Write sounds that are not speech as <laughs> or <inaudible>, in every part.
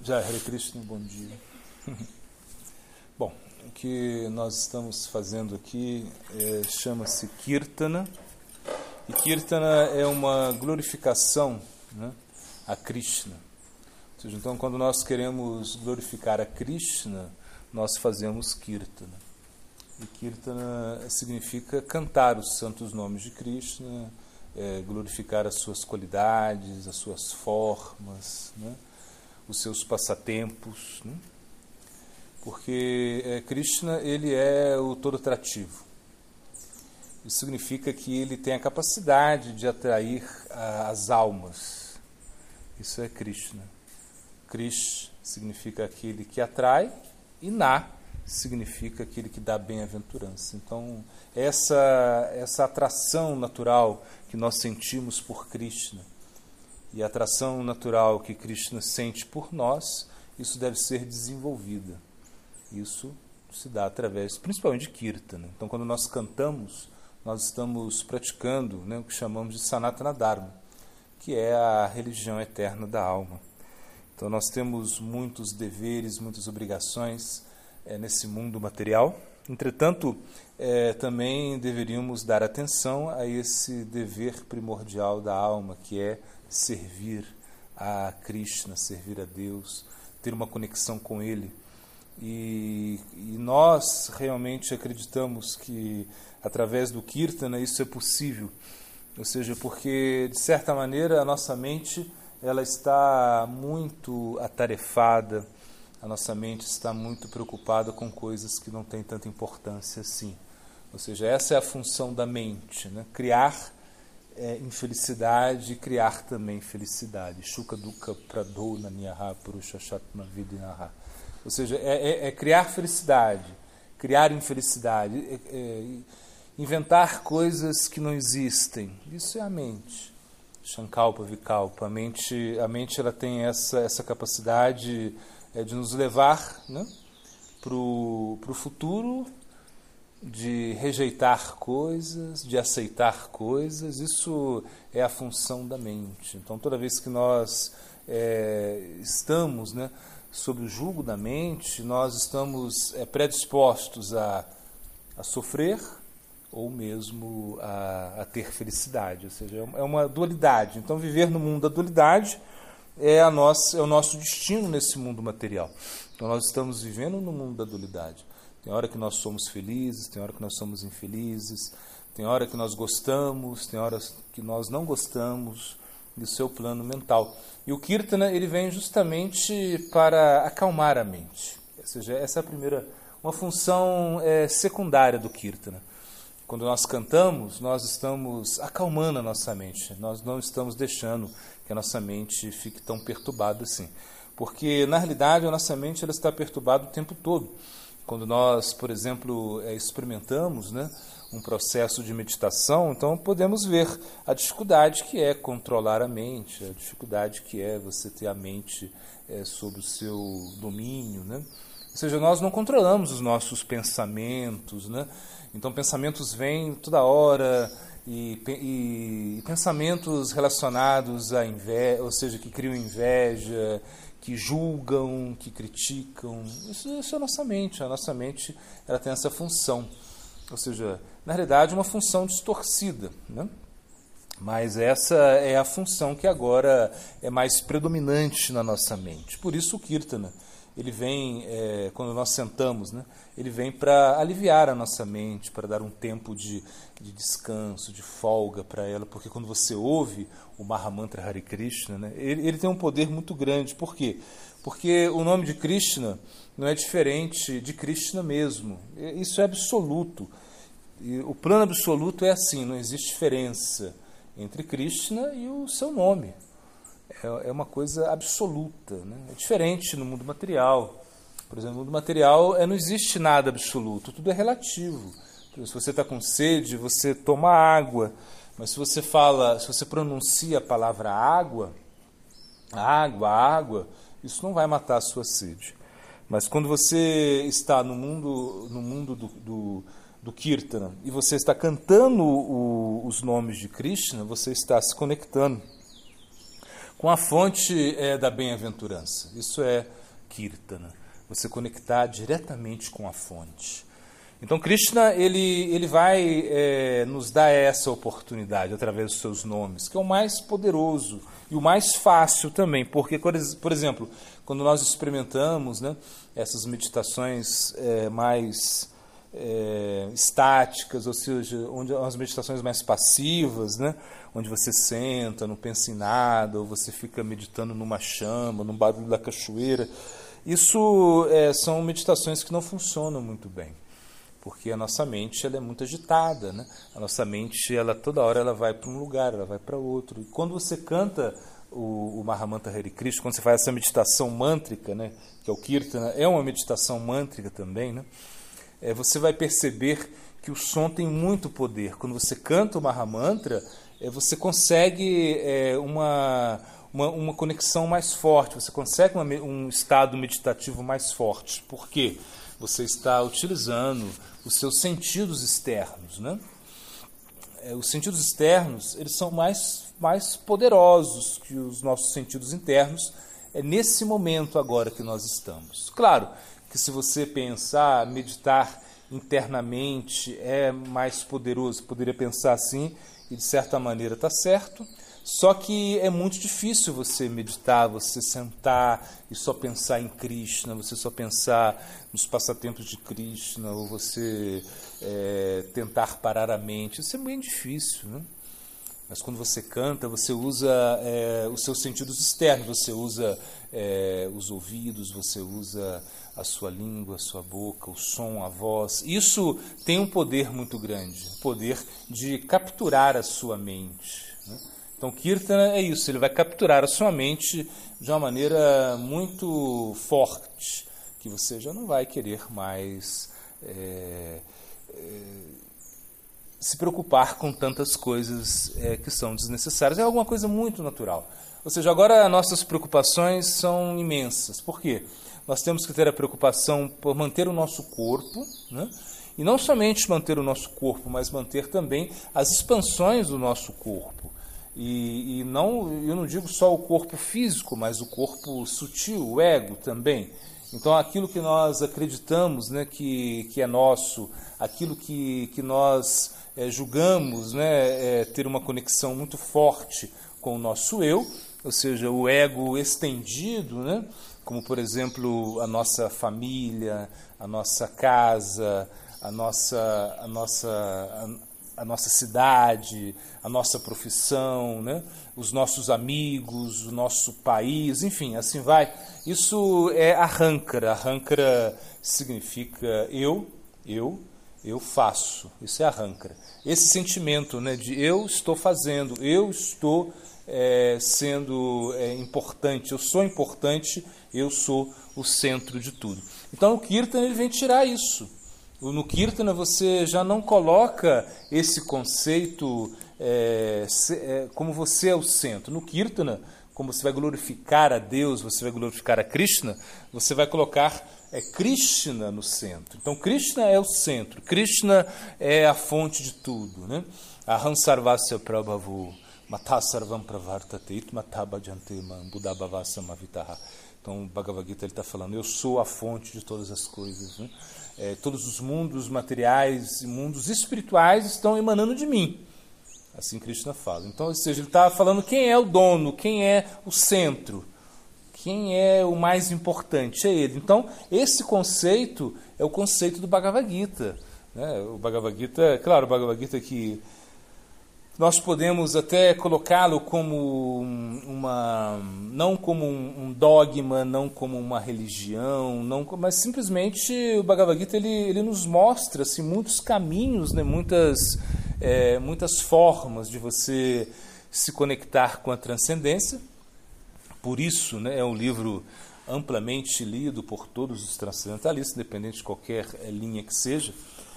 Já, Hare Krishna, bom dia. <laughs> Bom, o que nós estamos fazendo aqui é, chama-se Kirtana. E Kirtana é uma glorificação né, a Krishna. Seja, então, quando nós queremos glorificar a Krishna, nós fazemos Kirtana. E Kirtana significa cantar os santos nomes de Krishna, é, glorificar as suas qualidades, as suas formas, né? Os seus passatempos. Né? Porque é, Krishna ele é o todo trativo. Isso significa que ele tem a capacidade de atrair a, as almas. Isso é Krishna. Krish significa aquele que atrai e Na significa aquele que dá bem-aventurança. Então, essa, essa atração natural que nós sentimos por Krishna e a atração natural que Krishna sente por nós, isso deve ser desenvolvida. Isso se dá através, principalmente de Kirtana. Então, quando nós cantamos, nós estamos praticando né, o que chamamos de Sanatana Dharma, que é a religião eterna da alma. Então, nós temos muitos deveres, muitas obrigações é, nesse mundo material. Entretanto, é, também deveríamos dar atenção a esse dever primordial da alma, que é servir a Krishna, servir a Deus, ter uma conexão com Ele. E, e nós realmente acreditamos que através do Kirtana isso é possível. Ou seja, porque de certa maneira a nossa mente ela está muito atarefada, a nossa mente está muito preocupada com coisas que não têm tanta importância assim. Ou seja, essa é a função da mente, né? criar é, infelicidade criar também felicidade. Shuka dukkha pradona niyaha purushashatma vidinaha. Ou seja, é, é, é, criar felicidade, criar infelicidade, é, é, inventar coisas que não existem. Isso é a mente. Shankalpa, Vikalpa. A mente, a mente ela tem essa, essa capacidade é de nos levar né, para o futuro, de rejeitar coisas, de aceitar coisas. Isso é a função da mente. Então, toda vez que nós é, estamos né, sob o jugo da mente, nós estamos é, predispostos a, a sofrer ou mesmo a, a, ter felicidade. Ou seja, é uma dualidade. Então, viver no mundo da dualidade é, a nossa, é o nosso destino nesse mundo material. Então nós estamos vivendo no mundo da dualidade. Tem hora que nós somos felizes, tem hora que nós somos infelizes, tem hora que nós gostamos, tem horas que nós não gostamos do seu plano mental. E o Kirtana ele vem justamente para acalmar a mente. Ou seja, essa é a primeira, uma função é, secundária do Kirtana. Quando nós cantamos, nós estamos acalmando a nossa mente, nós não estamos deixando que a nossa mente fique tão perturbada assim. Porque, na realidade, a nossa mente ela está perturbada o tempo todo. Quando nós, por exemplo, é, experimentamos né, um processo de meditação, então podemos ver a dificuldade que é controlar a mente, a dificuldade que é você ter a mente é, sob o seu domínio. Né? Ou seja, nós não controlamos os nossos pensamentos, né? Então, pensamentos vêm toda hora e, e, e pensamentos relacionados à inveja, ou seja, que criam inveja, que julgam, que criticam. Isso, isso, é a nossa mente. A nossa mente ela tem essa função. Ou seja, na realidade, uma função distorcida. Né? Mas essa é a função que agora é mais predominante na nossa mente. Por isso o Kirtana ele vem, é, quando nós sentamos, né, ele vem para aliviar a nossa mente, para dar um tempo de, de descanso, de folga para ela, porque quando você ouve o Mahamantra Hare Krishna, né, ele, ele tem um poder muito grande. Por quê? Porque o nome de Krishna não é diferente de Krishna mesmo. Isso é absoluto. E o plano absoluto é assim, não existe diferença entre Krishna e o seu nome é, é uma coisa absoluta. Né? É diferente no mundo material. Por exemplo, no mundo material é, não existe nada absoluto, tudo é relativo. Se você está com sede, você toma água. Mas se você fala, se você pronuncia a palavra água, água, água, isso não vai matar a sua sede. Mas quando você está no mundo, no mundo do, do, do Kirtana e você está cantando o, os nomes de Krishna, você está se conectando com a fonte é, da bem-aventurança. Isso é Kirtana, você conectar diretamente com a fonte. Então Krishna ele, ele vai é, nos dar essa oportunidade através dos seus nomes, que é o mais poderoso e o mais fácil também, porque por exemplo quando nós experimentamos né, essas meditações é, mais é, estáticas, ou seja, onde as meditações mais passivas, né, onde você senta, não pensa em nada, ou você fica meditando numa chama, num barulho da cachoeira, isso é, são meditações que não funcionam muito bem porque a nossa mente ela é muito agitada, né? A nossa mente ela toda hora ela vai para um lugar, ela vai para outro. E quando você canta o, o Mahamantra Hare Krishna, quando você faz essa meditação mântrica, né, que é o Kirtana, é uma meditação mântrica também, né? É, você vai perceber que o som tem muito poder. Quando você canta o Mahamantra, é, você consegue é, uma, uma, uma, conexão mais forte, você consegue uma, um estado meditativo mais forte. Por quê? Você está utilizando os seus sentidos externos, né? É, os sentidos externos eles são mais, mais poderosos que os nossos sentidos internos. É nesse momento agora que nós estamos. Claro que se você pensar, meditar internamente é mais poderoso, poderia pensar assim e de certa maneira está certo. Só que é muito difícil você meditar, você sentar e só pensar em Krishna, você só pensar nos passatempos de Krishna, ou você é, tentar parar a mente. Isso é bem difícil, né? Mas quando você canta, você usa é, os seus sentidos externos, você usa é, os ouvidos, você usa a sua língua, a sua boca, o som, a voz. Isso tem um poder muito grande, o poder de capturar a sua mente. Né? Então, Kirtana é isso, ele vai capturar a sua mente de uma maneira muito forte, que você já não vai querer mais é, é, se preocupar com tantas coisas é, que são desnecessárias. É alguma coisa muito natural. Ou seja, agora nossas preocupações são imensas. Por quê? Nós temos que ter a preocupação por manter o nosso corpo, né? e não somente manter o nosso corpo, mas manter também as expansões do nosso corpo. E, e, não, eu não digo só o corpo físico, mas o corpo sutil, o ego também. Então, aquilo que nós acreditamos né, que, que é nosso, aquilo que, que nós é, julgamos né, é, ter uma conexão muito forte com o nosso eu, ou seja, o ego estendido, né, como por exemplo a nossa família, a nossa casa, a nossa, a nossa, a nossa cidade, a nossa profissão, né? os nossos amigos, o nosso país, enfim, assim vai. Isso é arrancara. Arrancara significa eu, eu, eu faço. Isso é arrancara. Esse sentimento né, de eu estou fazendo, eu estou é, sendo é, importante, eu sou importante, eu sou o centro de tudo. Então o Kirtan ele vem tirar isso. No Kirtana você já não coloca esse conceito é, é, como você é o centro. No Kirtana, como você vai glorificar a Deus, você vai glorificar a Krishna, você vai colocar é, Krishna no centro. Então Krishna é o centro, Krishna é a fonte de tudo. Né? Aham sarvasya prabhavu, matasarvam pravartate, matabhajante man, buddhabhavasa mavitaha. Então, o Bhagavad Gita está falando, eu sou a fonte de todas as coisas. Né? É, todos os mundos materiais e mundos espirituais estão emanando de mim. Assim Krishna fala. Então, ou seja, ele está falando quem é o dono, quem é o centro, quem é o mais importante, é ele. Então, esse conceito é o conceito do Bhagavad Gita. Né? O Bhagavad Gita, claro, o Bhagavad Gita que nós podemos até colocá-lo como uma não como um dogma, não como uma religião, não, mas simplesmente o Bhagavad Gita ele, ele nos mostra assim, muitos caminhos, né, muitas é, muitas formas de você se conectar com a transcendência. Por isso, né, é um livro amplamente lido por todos os transcendentalistas, independente de qualquer é, linha que seja.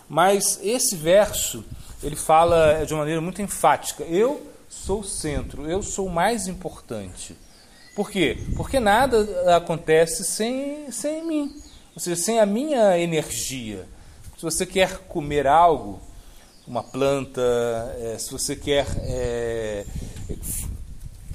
Mas esse verso ele fala de uma maneira muito enfática: eu sou o centro, eu sou o mais importante. Por quê? Porque nada acontece sem, sem mim, ou seja, sem a minha energia. Se você quer comer algo, uma planta, se você quer é,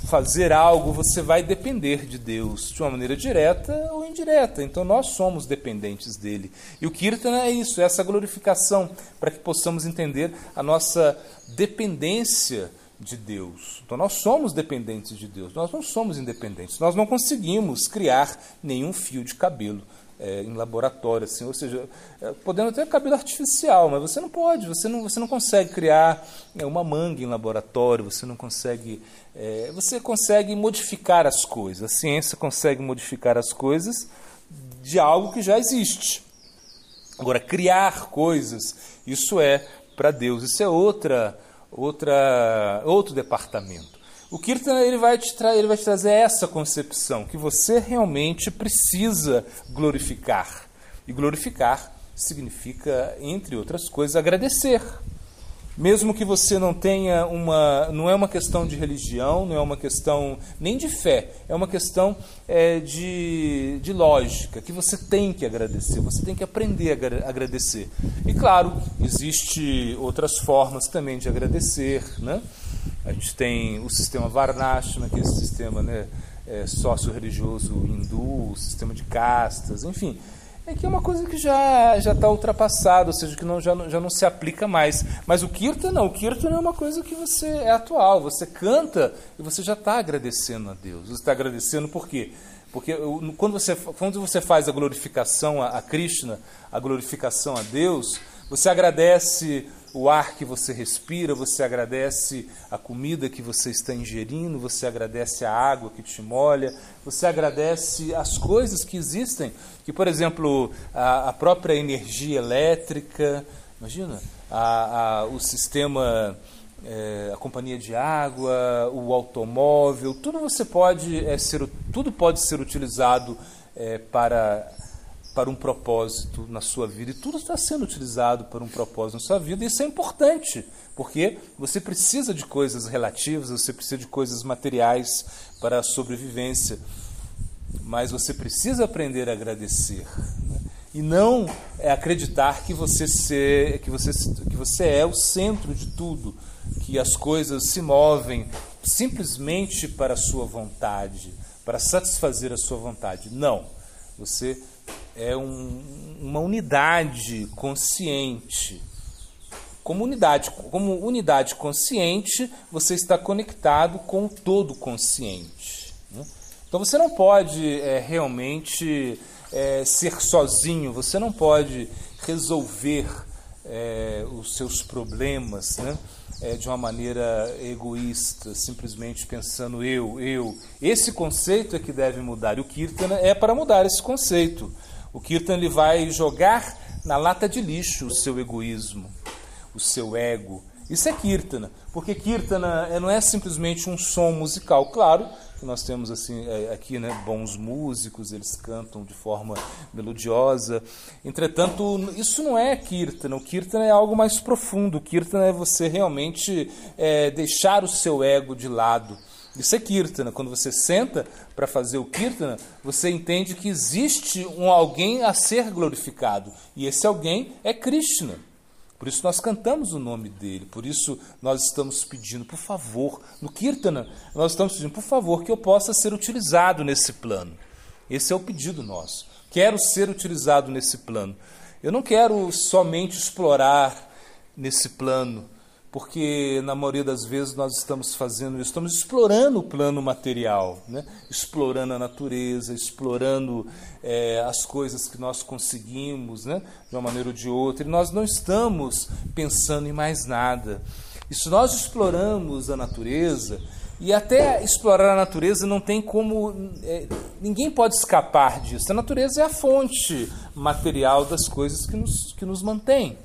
fazer algo, você vai depender de Deus de uma maneira direta ou indireta. Então nós somos dependentes dele. E o Kirtana é isso, é essa glorificação, para que possamos entender a nossa dependência de Deus. Então nós somos dependentes de Deus, nós não somos independentes. Nós não conseguimos criar nenhum fio de cabelo é, em laboratório, assim, ou seja, é, podendo ter cabelo artificial, mas você não pode, você não, você não consegue criar é, uma manga em laboratório, você não consegue, é, você consegue modificar as coisas, a ciência consegue modificar as coisas de algo que já existe. Agora, criar coisas, isso é para Deus, isso é outra, outra, outro departamento. O Kirtan ele vai, te ele vai te trazer essa concepção, que você realmente precisa glorificar. E glorificar significa, entre outras coisas, agradecer. Mesmo que você não tenha uma. Não é uma questão de religião, não é uma questão nem de fé, é uma questão é, de, de lógica, que você tem que agradecer, você tem que aprender a agradecer. E claro, existe outras formas também de agradecer, né? A gente tem o sistema Varnashana, que é esse sistema né, é, sócio-religioso hindu, o sistema de castas, enfim. É que é uma coisa que já já está ultrapassada, ou seja, que não, já, já não se aplica mais. Mas o Kirtan não, o Kirtan é uma coisa que você é atual, você canta e você já está agradecendo a Deus. Você está agradecendo por quê? Porque quando você, quando você faz a glorificação a, a Krishna, a glorificação a Deus, você agradece o ar que você respira, você agradece a comida que você está ingerindo, você agradece a água que te molha, você agradece as coisas que existem, que, por exemplo, a, a própria energia elétrica, imagina, a, a, o sistema, é, a companhia de água, o automóvel, tudo você pode é, ser, tudo pode ser utilizado é, para para um propósito na sua vida. E tudo está sendo utilizado para um propósito na sua vida. E isso é importante, porque você precisa de coisas relativas, você precisa de coisas materiais para a sobrevivência. Mas você precisa aprender a agradecer. Né? E não é acreditar que você, ser, que, você, que você é o centro de tudo, que as coisas se movem simplesmente para a sua vontade, para satisfazer a sua vontade. Não. Você é um, uma unidade consciente. Como unidade, como unidade consciente, você está conectado com o todo consciente. Né? Então você não pode é, realmente é, ser sozinho, você não pode resolver é, os seus problemas né? É, de uma maneira egoísta, simplesmente pensando eu, eu. Esse conceito é que deve mudar. E o Kirtana é para mudar esse conceito. O Kirtan ele vai jogar na lata de lixo o seu egoísmo, o seu ego. Isso é Kirtana, porque Kirtana é, não é simplesmente um som musical. Claro que nós temos assim é, aqui né, bons músicos, eles cantam de forma melodiosa. Entretanto, isso não é Kirtana. O Kirtana é algo mais profundo. O Kirtana é você realmente é, deixar o seu ego de lado isso é Kirtana. Quando você senta para fazer o Kirtana, você entende que existe um alguém a ser glorificado. E esse alguém é Krishna. Por isso nós cantamos o nome dele. Por isso nós estamos pedindo, por favor, no Kirtana, nós estamos pedindo, por favor, que eu possa ser utilizado nesse plano. Esse é o pedido nosso. Quero ser utilizado nesse plano. Eu não quero somente explorar nesse plano porque na maioria das vezes nós estamos fazendo isso, estamos explorando o plano material, né? explorando a natureza, explorando é, as coisas que nós conseguimos né? de uma maneira ou de outra, e nós não estamos pensando em mais nada. E se nós exploramos a natureza, e até explorar a natureza não tem como. É, ninguém pode escapar disso. A natureza é a fonte material das coisas que nos, que nos mantém.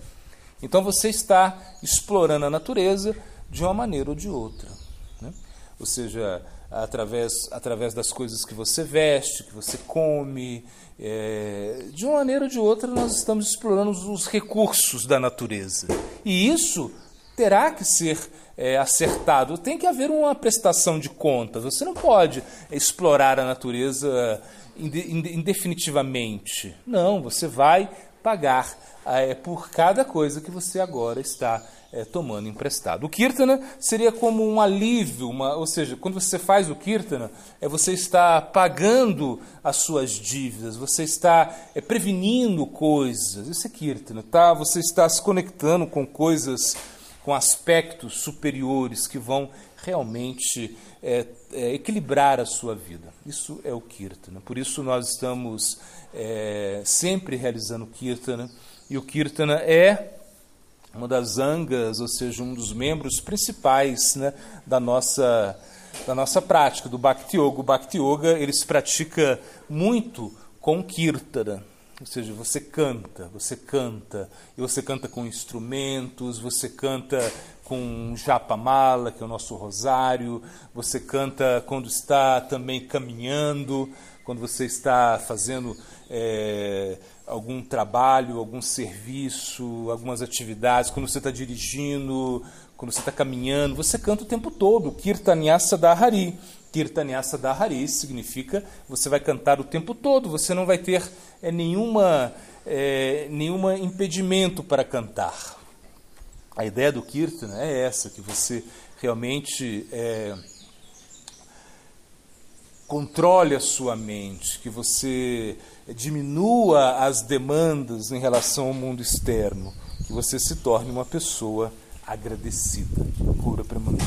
Então você está explorando a natureza de uma maneira ou de outra. Né? Ou seja, através, através das coisas que você veste, que você come, é, de uma maneira ou de outra nós estamos explorando os recursos da natureza. E isso terá que ser é, acertado. Tem que haver uma prestação de contas. Você não pode explorar a natureza indefinitivamente. Não, você vai pagar é, por cada coisa que você agora está é, tomando emprestado. O kirtana seria como um alívio, uma, ou seja, quando você faz o kirtana, é você está pagando as suas dívidas, você está é, prevenindo coisas. Isso é kirtana, tá? Você está se conectando com coisas, com aspectos superiores que vão realmente é, é, equilibrar a sua vida. Isso é o kirtana. Por isso nós estamos é, sempre realizando kirtana e o Kirtana é uma das angas, ou seja, um dos membros principais né, da, nossa, da nossa prática, do Bhakti Yoga. O Bhakti Yoga ele se pratica muito com Kirtana. Ou seja, você canta, você canta, e você canta com instrumentos, você canta com japamala, que é o nosso rosário, você canta quando está também caminhando, quando você está fazendo é, algum trabalho, algum serviço, algumas atividades, quando você está dirigindo, quando você está caminhando, você canta o tempo todo. Kirtanyasa Dahari. Kirtanyasa Dahari significa você vai cantar o tempo todo, você não vai ter é, nenhuma, é, nenhuma impedimento para cantar. A ideia do Kirtan é essa, que você realmente é, controle a sua mente, que você diminua as demandas em relação ao mundo externo, que você se torne uma pessoa agradecida. Cura permanente.